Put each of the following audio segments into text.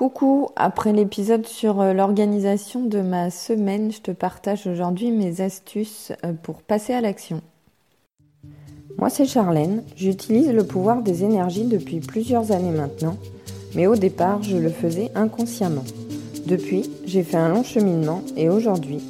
Coucou, après l'épisode sur euh, l'organisation de ma semaine, je te partage aujourd'hui mes astuces euh, pour passer à l'action. Moi c'est Charlène, j'utilise le pouvoir des énergies depuis plusieurs années maintenant, mais au départ je le faisais inconsciemment. Depuis, j'ai fait un long cheminement et aujourd'hui,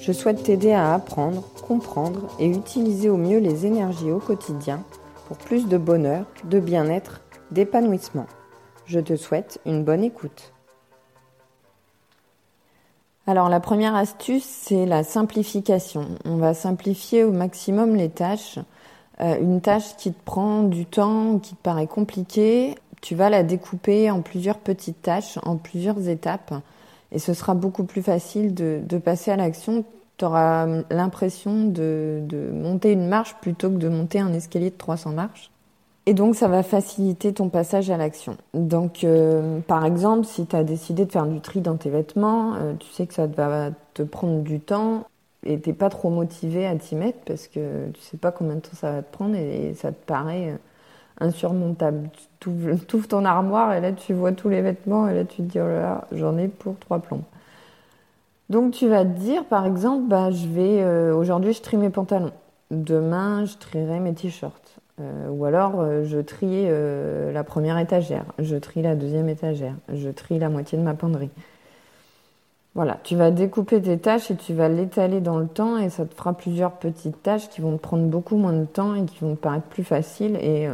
je souhaite t'aider à apprendre, comprendre et utiliser au mieux les énergies au quotidien pour plus de bonheur, de bien-être, d'épanouissement. Je te souhaite une bonne écoute. Alors la première astuce, c'est la simplification. On va simplifier au maximum les tâches. Euh, une tâche qui te prend du temps, qui te paraît compliquée, tu vas la découper en plusieurs petites tâches, en plusieurs étapes, et ce sera beaucoup plus facile de, passer à l'action. Tu auras l'impression de, de monter une marche plutôt que de monter un escalier de 300 marches. Et donc, ça va faciliter ton passage à l'action. Donc, euh, par exemple, si tu as décidé de faire du tri dans tes vêtements, euh, tu sais que ça va te prendre du temps et t'es pas trop motivé à t'y mettre parce que tu sais pas combien de temps ça va te prendre et, ça te paraît euh, insurmontable. Tu ouvres ton armoire et là, tu vois tous les vêtements et là, tu te dis, oh là là, j'en ai pour trois plombs. Donc, tu vas te dire, par exemple, bah, je vais, aujourd'hui, je trie mes pantalons. Demain, je trierai mes t-shirts. Euh, ou alors, euh, je trie euh, la première étagère, je trie la deuxième étagère, je trie la moitié de ma penderie. Voilà, tu vas découper tes tâches et tu vas l'étaler dans le temps et ça te fera plusieurs petites tâches qui vont te prendre beaucoup moins de temps et qui vont te paraître plus faciles. Et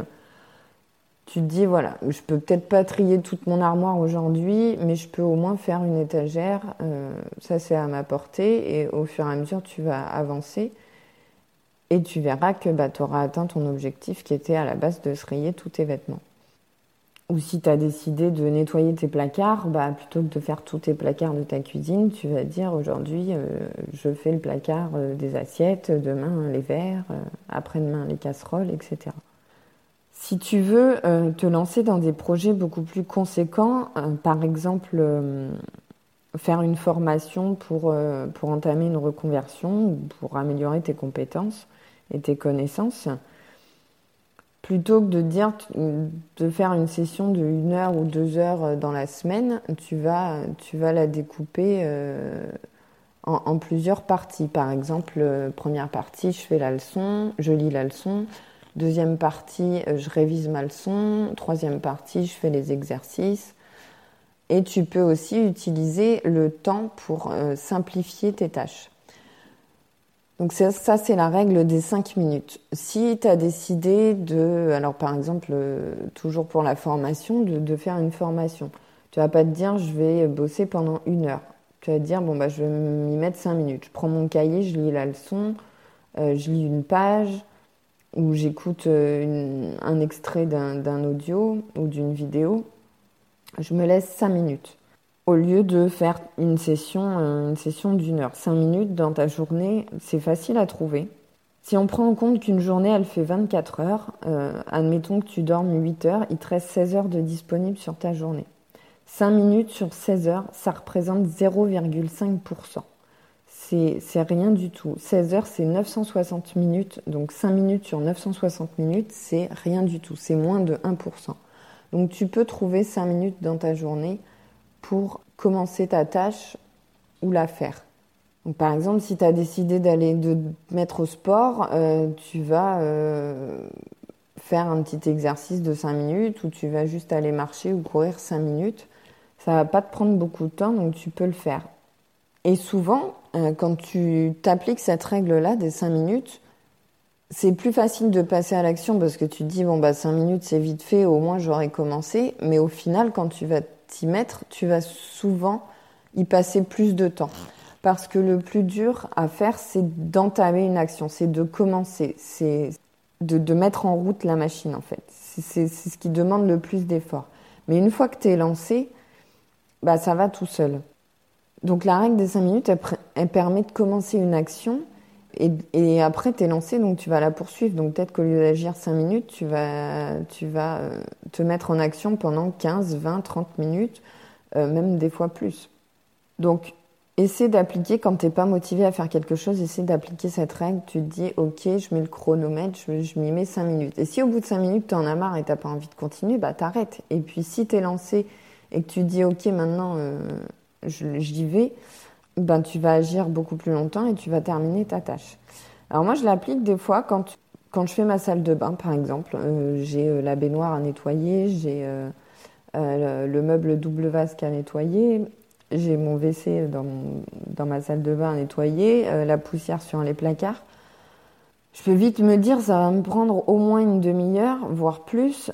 tu te dis, voilà, je peux peut-être pas trier toute mon armoire aujourd'hui, mais je peux au moins faire une étagère. ça, c'est à ma portée et au fur et à mesure, tu vas avancer. Et tu verras que bah, tu atteint ton objectif qui était à la base de se rayer tous tes vêtements. Ou si tu as décidé de nettoyer tes placards, bah, plutôt que de faire tous tes placards de ta cuisine, tu vas dire aujourd'hui euh, je fais le placard euh, des assiettes, demain les verres, euh, après-demain les casseroles, etc. Si tu veux te lancer dans des projets beaucoup plus conséquents, par exemple faire une formation pour, pour entamer une reconversion ou pour améliorer tes compétences, et tes connaissances, plutôt que de dire de faire une session de une heure ou deux heures dans la semaine, tu vas, tu vas la découper euh, en, plusieurs parties. Par exemple, euh, première partie, je fais la leçon, je lis la leçon. Deuxième partie, euh, je révise ma leçon. Troisième partie, je fais les exercices. Et tu peux aussi utiliser le temps pour simplifier tes tâches. Donc ça, c'est la règle des 5 minutes. Si tu as décidé de, alors par exemple, euh, toujours pour la formation, de, faire une formation, tu vas pas te dire je vais bosser pendant une heure. Tu vas te dire bon bah je vais m'y mettre 5 minutes. Je prends mon cahier, je lis la leçon, euh, je lis une page ou j'écoute euh, un extrait d'un audio ou d'une vidéo. Je me laisse 5 minutes au lieu de faire une session, euh, une session d'une heure. Cinq minutes dans ta journée, c'est facile à trouver. Si on prend en compte qu'une journée, elle fait 24 heures, euh, admettons que tu dormes 8 heures, il te reste 16 heures de disponible sur ta journée. 5 minutes sur 16 heures, ça représente 0,5%. C'est rien du tout. 16 heures, c'est 960 minutes. Donc 5 minutes sur 960 minutes, c'est rien du tout. C'est moins de 1%. Donc tu peux trouver 5 minutes dans ta journée pour commencer ta tâche ou la faire. Par exemple, si tu as décidé d'aller te mettre au sport, euh, tu vas euh, faire un petit exercice de 5 minutes ou tu vas juste aller marcher ou courir 5 minutes. Ça va pas te prendre beaucoup de temps, donc tu peux le faire. Et souvent, euh, quand tu t'appliques cette règle-là des 5 minutes, c'est plus facile de passer à l'action parce que tu dis, bon, bah 5 minutes, c'est vite fait, au moins j'aurais commencé. Mais au final, quand tu vas t'y mettre, tu vas souvent y passer plus de temps. Parce que le plus dur à faire, c'est d'entamer une action, c'est de commencer, c'est de, mettre en route la machine en fait. C'est ce qui demande le plus d'efforts. Mais une fois que tu es lancé, bah, ça va tout seul. Donc la règle des 5 minutes, elle, permet de commencer une action et, après tu es lancé, donc tu vas la poursuivre. Donc peut-être qu'au lieu d'agir 5 minutes, tu vas, tu vas euh, te mettre en action pendant 15, 20, 30 minutes, euh, même des fois plus. Donc essaie d'appliquer, quand tu n'es pas motivé à faire quelque chose, essaie d'appliquer cette règle. Tu te dis, ok, je mets le chronomètre, je, m'y mets 5 minutes. Et si au bout de 5 minutes, tu en as marre et tu n'as pas envie de continuer, bah t'arrêtes. Et puis si tu es lancé et que tu dis ok maintenant euh, j'y vais, ben tu vas agir beaucoup plus longtemps et tu vas terminer ta tâche. Alors moi je l'applique des fois quand quand je fais ma salle de bain par exemple, euh, j'ai euh, la baignoire à nettoyer, j'ai le, meuble double vasque à nettoyer, j'ai mon WC dans, dans ma salle de bain à nettoyer, la poussière sur les placards. Je peux vite me dire ça va me prendre au moins une demi-heure, voire plus,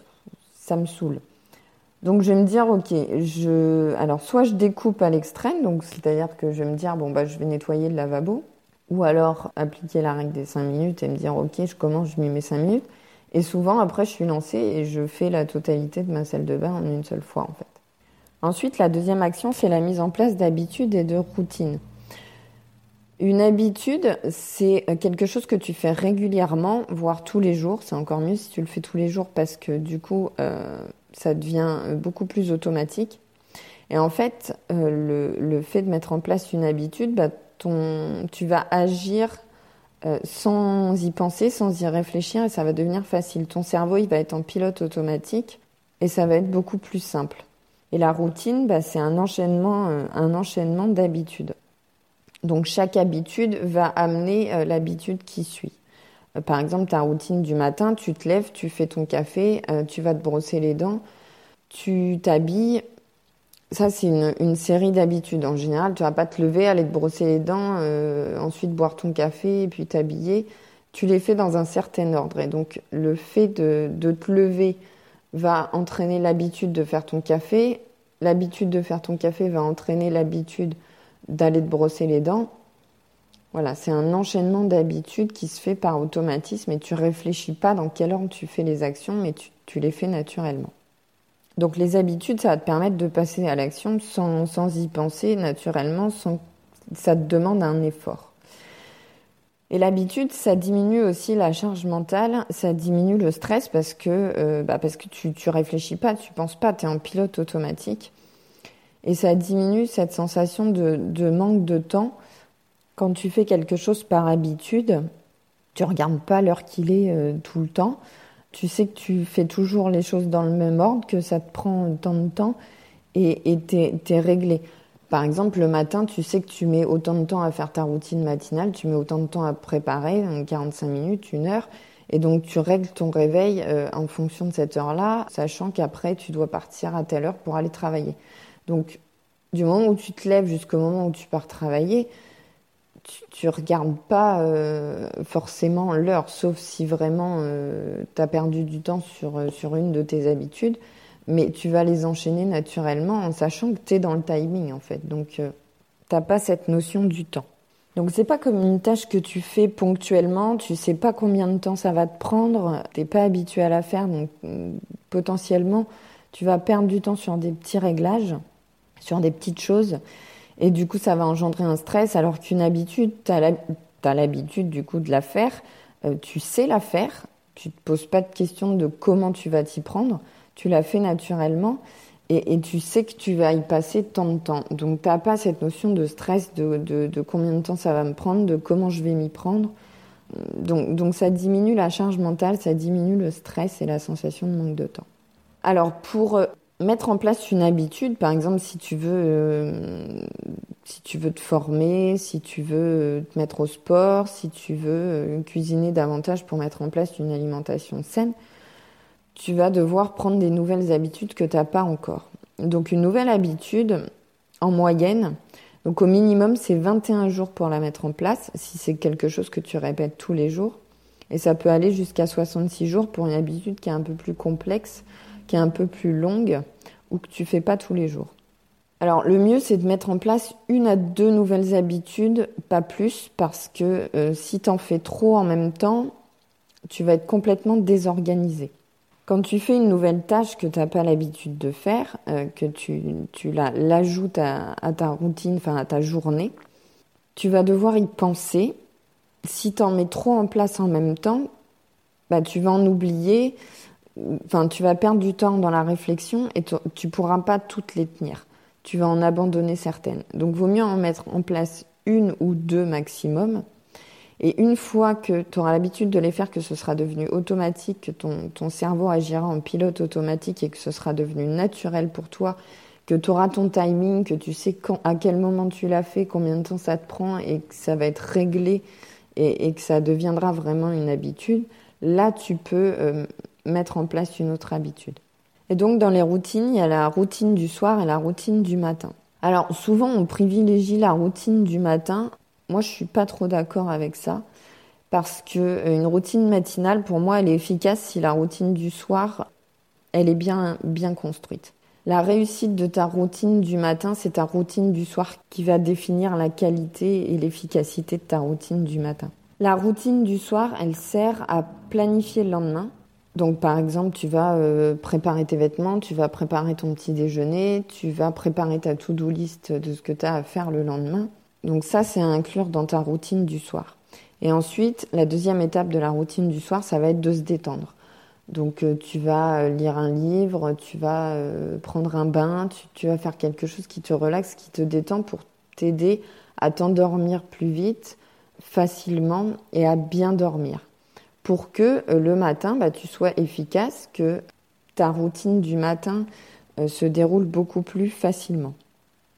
ça me saoule. Donc je vais me dire, ok, je, alors soit je découpe à l'extrême, donc c'est-à-dire que je vais me dire, bon bah je vais nettoyer le lavabo, ou alors appliquer la règle des 5 minutes et me dire, ok, je commence, je m'y mets 5 minutes. Et souvent après je suis lancée et je fais la totalité de ma salle de bain en une seule fois en fait. Ensuite, la deuxième action, c'est la mise en place d'habitudes et de routines. Une habitude, c'est quelque chose que tu fais régulièrement, voire tous les jours. C'est encore mieux si tu le fais tous les jours parce que du coup, euh, ça devient euh, beaucoup plus automatique. Et en fait, euh, le, fait de mettre en place une habitude, bah, tu vas agir euh, sans y penser, sans y réfléchir, et ça va devenir facile. Ton cerveau, il va être en pilote automatique, et ça va être beaucoup plus simple. Et la routine, bah, c'est un enchaînement, un enchaînement d'habitudes. Donc chaque habitude va amener l'habitude qui suit. Euh, par exemple, ta routine du matin, tu te lèves, tu fais ton café, euh, tu vas te brosser les dents, tu t'habilles. Ça, c'est une, série d'habitudes. En général, tu vas pas te lever, aller te brosser les dents, euh, ensuite boire ton café et puis t'habiller. Tu les fais dans un certain ordre. Et donc, le fait de, de te lever va entraîner l'habitude de faire ton café. L'habitude de faire ton café va entraîner l'habitude d'aller te brosser les dents. Voilà, c'est un enchaînement d'habitudes qui se fait par automatisme et tu réfléchis pas dans quel ordre tu fais les actions, mais tu, les fais naturellement. Donc les habitudes, ça va te permettre de passer à l'action sans, y penser naturellement, sans, ça te demande un effort. Et l'habitude, ça diminue aussi la charge mentale, ça diminue le stress parce que, euh, bah tu, tu réfléchis pas, tu penses pas, tu es en pilote automatique. Et ça diminue cette sensation de manque de temps quand tu fais quelque chose par habitude, tu regardes pas l'heure qu'il est euh, tout le temps. Tu sais que tu fais toujours les choses dans le même ordre, que ça te prend tant de temps et tu es, réglé. Par exemple, le matin, tu sais que tu mets autant de temps à faire ta routine matinale, tu mets autant de temps à préparer, 45 minutes, une heure, et donc tu règles ton réveil euh, en fonction de cette heure-là, sachant qu'après tu dois partir à telle heure pour aller travailler. Donc, du moment où tu te lèves jusqu'au moment où tu pars travailler, tu, ne regardes pas euh, forcément l'heure, sauf si vraiment euh, tu as perdu du temps sur, euh, sur une de tes habitudes, mais tu vas les enchaîner naturellement en sachant que tu es dans le timing en fait. Donc tu n'as pas cette notion du temps. Donc c'est pas comme une tâche que tu fais ponctuellement, tu sais pas combien de temps ça va te prendre, t'es pas habitué à la faire, donc potentiellement tu vas perdre du temps sur des petits réglages, sur des petites choses et du coup, ça va engendrer un stress, alors qu'une habitude, tu as l'habitude du coup de la faire, euh, tu sais la faire, tu te poses pas de questions de comment tu vas t'y prendre, tu la fais naturellement et, et, tu sais que tu vas y passer tant de temps. Donc, tu n'as pas cette notion de stress, de, de, de, combien de temps ça va me prendre, de comment je vais m'y prendre. Donc, donc, ça diminue la charge mentale, ça diminue le stress et la sensation de manque de temps. Alors, pour euh, mettre en place une habitude, par exemple, si tu veux, euh, si tu veux te former, si tu veux euh, te mettre au sport, si tu veux euh, cuisiner davantage pour mettre en place une alimentation saine, tu vas devoir prendre des nouvelles habitudes que tu n'as pas encore. Donc une nouvelle habitude, en moyenne, donc au minimum c'est 21 jours pour la mettre en place, si c'est quelque chose que tu répètes tous les jours. Et ça peut aller jusqu'à 66 jours pour une habitude qui est un peu plus complexe, qui est un peu plus longue ou que tu fais pas tous les jours. Alors le mieux c'est de mettre en place une à deux nouvelles habitudes, pas plus, parce que euh, si tu en fais trop en même temps, tu vas être complètement désorganisé. Quand tu fais une nouvelle tâche que tu n'as pas l'habitude de faire, euh, que tu, tu l'ajoutes à, ta routine, enfin à ta journée, tu vas devoir y penser. Si tu en mets trop en place en même temps, bah, tu vas en oublier enfin, tu vas perdre du temps dans la réflexion et tu pourras pas toutes les tenir. Tu vas en abandonner certaines. Donc, vaut mieux en mettre en place une ou deux maximum. Et une fois que tu auras l'habitude de les faire, que ce sera devenu automatique, que ton, ton cerveau agira en pilote automatique et que ce sera devenu naturel pour toi, que tu auras ton timing, que tu sais quand, à quel moment tu l'as fait, combien de temps ça te prend et que ça va être réglé et, que ça deviendra vraiment une habitude, là tu peux euh, mettre en place une autre habitude. Et donc dans les routines, il y a la routine du soir et la routine du matin. Alors souvent on privilégie la routine du matin. Moi je suis pas trop d'accord avec ça parce que euh, une routine matinale pour moi elle est efficace si la routine du soir elle est bien bien construite. La réussite de ta routine du matin, c'est ta routine du soir qui va définir la qualité et l'efficacité de ta routine du matin. La routine du soir, elle sert à planifier le lendemain. Donc par exemple, tu vas euh, préparer tes vêtements, tu vas préparer ton petit déjeuner, tu vas préparer ta to-do list de ce que tu as à faire le lendemain. Donc ça, c'est à inclure dans ta routine du soir. Et ensuite, la deuxième étape de la routine du soir, ça va être de se détendre. Donc euh, tu vas euh, lire un livre, tu vas prendre un bain, tu, vas faire quelque chose qui te relaxe, qui te détend pour t'aider à t'endormir plus vite, facilement et à bien dormir. Pour que le matin, bah, tu sois efficace, que ta routine du matin se déroule beaucoup plus facilement.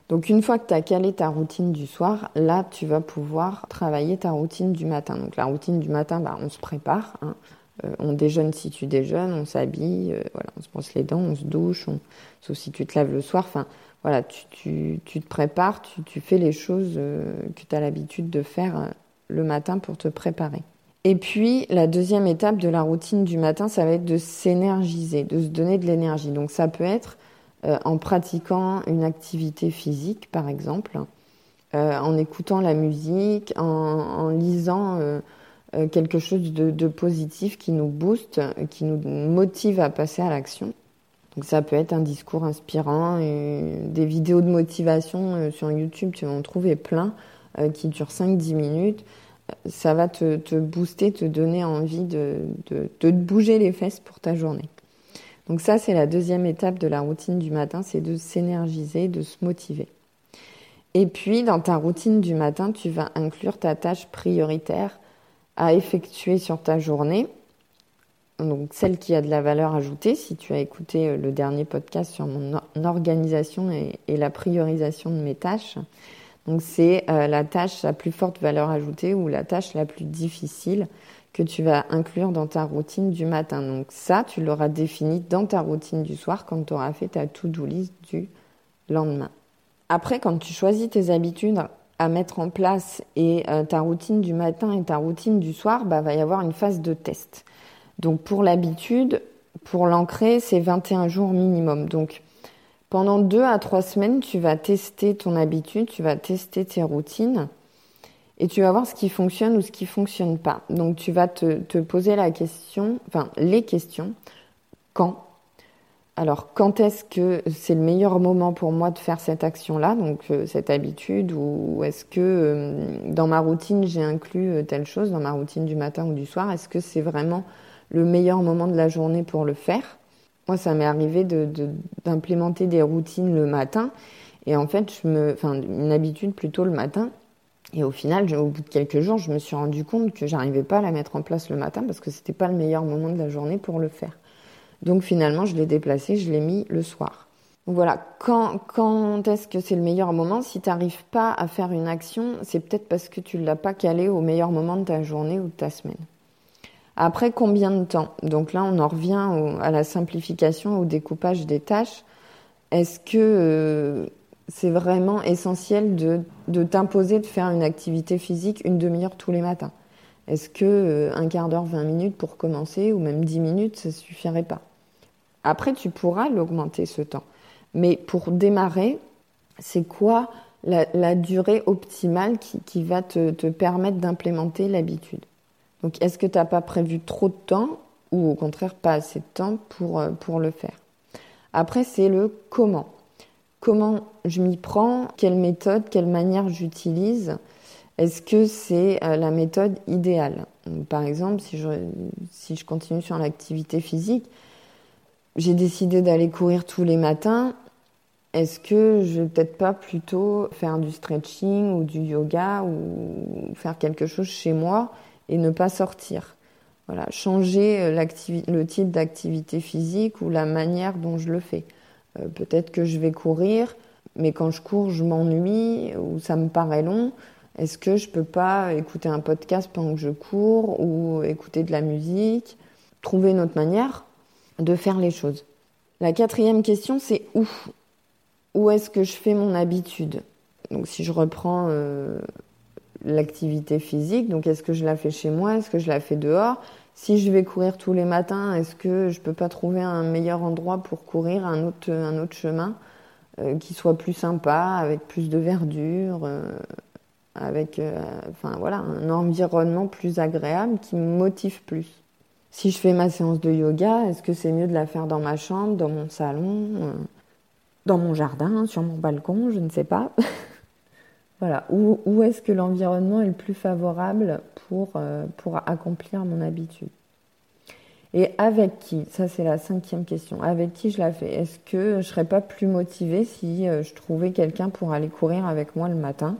Donc une fois que tu as calé ta routine du soir, là tu vas pouvoir travailler ta routine du matin. Donc la routine du matin, bah, on se prépare. Hein. Euh, on déjeune si tu déjeunes, on s'habille, euh, voilà, on se brosse les dents, on se douche, sauf si tu te laves le soir. Enfin, voilà, tu, te prépares, tu, fais les choses euh, que tu as l'habitude de faire le matin pour te préparer. Et puis, la deuxième étape de la routine du matin, ça va être de s'énergiser, de se donner de l'énergie. Donc, ça peut être en pratiquant une activité physique, par exemple, en écoutant la musique, en lisant euh, quelque chose de, positif qui nous booste, qui nous motive à passer à l'action. Donc ça peut être un discours inspirant, des vidéos de motivation euh, sur YouTube, tu vas en trouver plein, euh, qui durent 5-10 minutes. Ça va te, booster, te donner envie de, de, te bouger les fesses pour ta journée. Donc ça, c'est la deuxième étape de la routine du matin, c'est de s'énergiser, de se motiver. Et puis, dans ta routine du matin, tu vas inclure ta tâche prioritaire à effectuer sur ta journée. Donc celle qui a de la valeur ajoutée, si tu as écouté euh, le dernier podcast sur mon organisation et, la priorisation de mes tâches. Donc c'est euh, la tâche à plus forte valeur ajoutée ou la tâche la plus difficile que tu vas inclure dans ta routine du matin. Donc ça, tu l'auras défini dans ta routine du soir quand tu auras fait ta to-do list du lendemain. Après, quand tu choisis tes habitudes à mettre en place et euh, ta routine du matin et ta routine du soir, bah, va y avoir une phase de test. Donc pour l'habitude, pour l'ancrer, c'est 21 jours minimum. Donc pendant deux à trois semaines, tu vas tester ton habitude, tu vas tester tes routines et tu vas voir ce qui fonctionne ou ce qui fonctionne pas. Donc tu vas te, te poser la question, enfin les questions, quand, alors, quand est-ce que c'est le meilleur moment pour moi de faire cette action-là, donc euh, cette habitude, ou est-ce que euh, dans ma routine j'ai inclus euh, telle chose, dans ma routine du matin ou du soir, est-ce que c'est vraiment le meilleur moment de la journée pour le faire? Moi, ça m'est arrivé d'implémenter des routines le matin, et en fait, je me, enfin, une habitude plutôt le matin. Et au final, au bout de quelques jours, je me suis rendu compte que j'arrivais pas à la mettre en place le matin parce que c'était pas le meilleur moment de la journée pour le faire. Donc finalement, je l'ai déplacé, je l'ai mis le soir. Donc voilà, quand, quand est-ce que c'est le meilleur moment? Si tu n'arrives pas à faire une action, c'est peut-être parce que tu ne l'as pas calé au meilleur moment de ta journée ou de ta semaine. Après, combien de temps? Donc là, on en revient à la simplification, au découpage des tâches. Est-ce que euh, c'est vraiment essentiel de, t'imposer de faire une activité physique une demi-heure tous les matins? Est-ce que euh, un quart d'heure, 20 minutes pour commencer, ou même 10 minutes, ça suffirait pas? Après, tu pourras l'augmenter ce temps. Mais pour démarrer, c'est quoi la, durée optimale qui, va te, permettre d'implémenter l'habitude? Donc, est-ce que tu n'as pas prévu trop de temps ou au contraire pas assez de temps pour, euh, le faire? Après, c'est le comment. Comment je m'y prends? Quelle méthode? Quelle manière j'utilise? Est-ce que c'est euh, la méthode idéale? Par exemple, si je, si je continue sur l'activité physique, j'ai décidé d'aller courir tous les matins. Est-ce que je vais peut-être pas plutôt faire du stretching ou du yoga ou faire quelque chose chez moi? Et ne pas sortir Voilà, changer euh, le type d'activité physique ou la manière dont je le fais. Euh, peut-être que je vais courir, mais quand je cours, je m'ennuie ou ça me paraît long. Est-ce que je peux pas écouter un podcast pendant que je cours ou écouter de la musique Trouver une autre manière de faire les choses? La quatrième question, c'est où? Où est-ce que je fais mon habitude? Donc si je reprends euh, l'activité physique, donc est-ce que je la fais chez moi? Est-ce que je la fais dehors? Si je vais courir tous les matins, est-ce que je peux pas trouver un meilleur endroit pour courir, un autre, un autre chemin euh, qui soit plus sympa, avec plus de verdure euh, avec enfin voilà un environnement plus agréable qui me motive plus? Si je fais ma séance de yoga, est-ce que c'est mieux de la faire dans ma chambre, dans mon salon, euh, dans mon jardin, sur mon balcon? Je ne sais pas. voilà. Où, est-ce que l'environnement est le plus favorable pour, euh, accomplir mon habitude? Et avec qui? Ça, c'est la cinquième question. Avec qui je la fais? Est-ce que je ne serais pas plus motivée si euh, je trouvais quelqu'un pour aller courir avec moi le matin?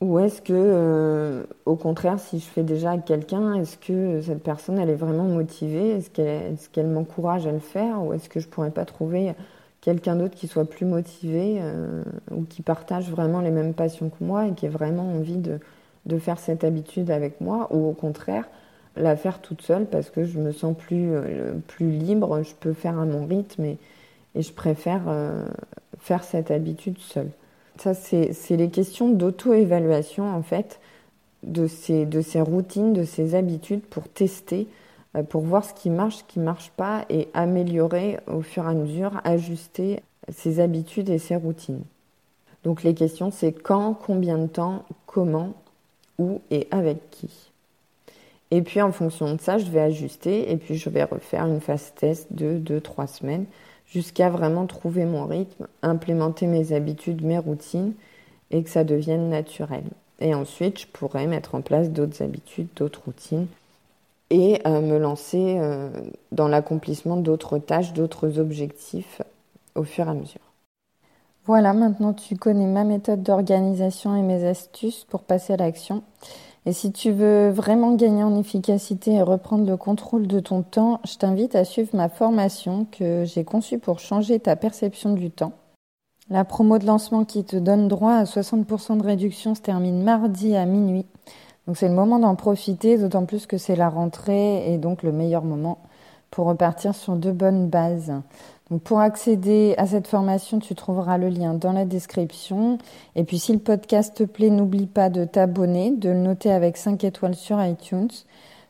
Ou est-ce que, euh, au contraire, si je fais déjà avec quelqu'un, est-ce que cette personne, elle est vraiment motivée? Est-ce qu'elle m'encourage à le faire? Ou est-ce que je pourrais pas trouver quelqu'un d'autre qui soit plus motivé euh, ou qui partage vraiment les mêmes passions que moi et qui ait vraiment envie de, de faire cette habitude avec moi Ou au contraire, la faire toute seule parce que je me sens plus, euh, plus libre, je peux faire à mon rythme et, et je préfère faire cette habitude seule. Ça, c'est les questions d'auto-évaluation, en fait, de ces, de ces routines, de ces habitudes pour tester, euh, pour voir ce qui marche, ce qui ne marche pas et améliorer au fur et à mesure, ajuster ses habitudes et ses routines. Donc les questions, c'est quand, combien de temps, comment, où et avec qui. Et puis en fonction de ça, je vais ajuster et puis je vais refaire une phase test de 2-3 semaines jusqu'à vraiment trouver mon rythme, implémenter mes habitudes, mes routines et que ça devienne naturel. Et ensuite, je pourrais mettre en place d'autres habitudes, d'autres routines et euh, me lancer euh, dans l'accomplissement d'autres tâches, d'autres objectifs au fur et à mesure. Voilà, maintenant tu connais ma méthode d'organisation et mes astuces pour passer à l'action. Et si tu veux vraiment gagner en efficacité et reprendre le contrôle de ton temps, je t'invite à suivre ma formation que j'ai conçue pour changer ta perception du temps. La promo de lancement qui te donne droit à 60% de réduction se termine mardi à minuit. Donc c'est le moment d'en profiter, d'autant plus que c'est la rentrée et donc le meilleur moment pour repartir sur de bonnes bases pour accéder à cette formation, tu trouveras le lien dans la description. Et puis si le podcast te plaît, n'oublie pas de t'abonner, de le noter avec 5 étoiles sur iTunes.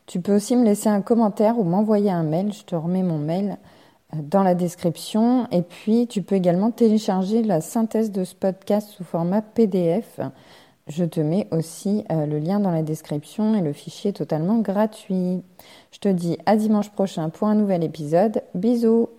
Tu peux aussi me laisser un commentaire ou m'envoyer un mail. Je te remets mon mail euh, dans la description. Et puis tu peux également télécharger la synthèse de ce podcast sous format PDF. Je te mets aussi euh, le lien dans la description et le fichier est totalement gratuit. Je te dis à dimanche prochain pour un nouvel épisode. Bisous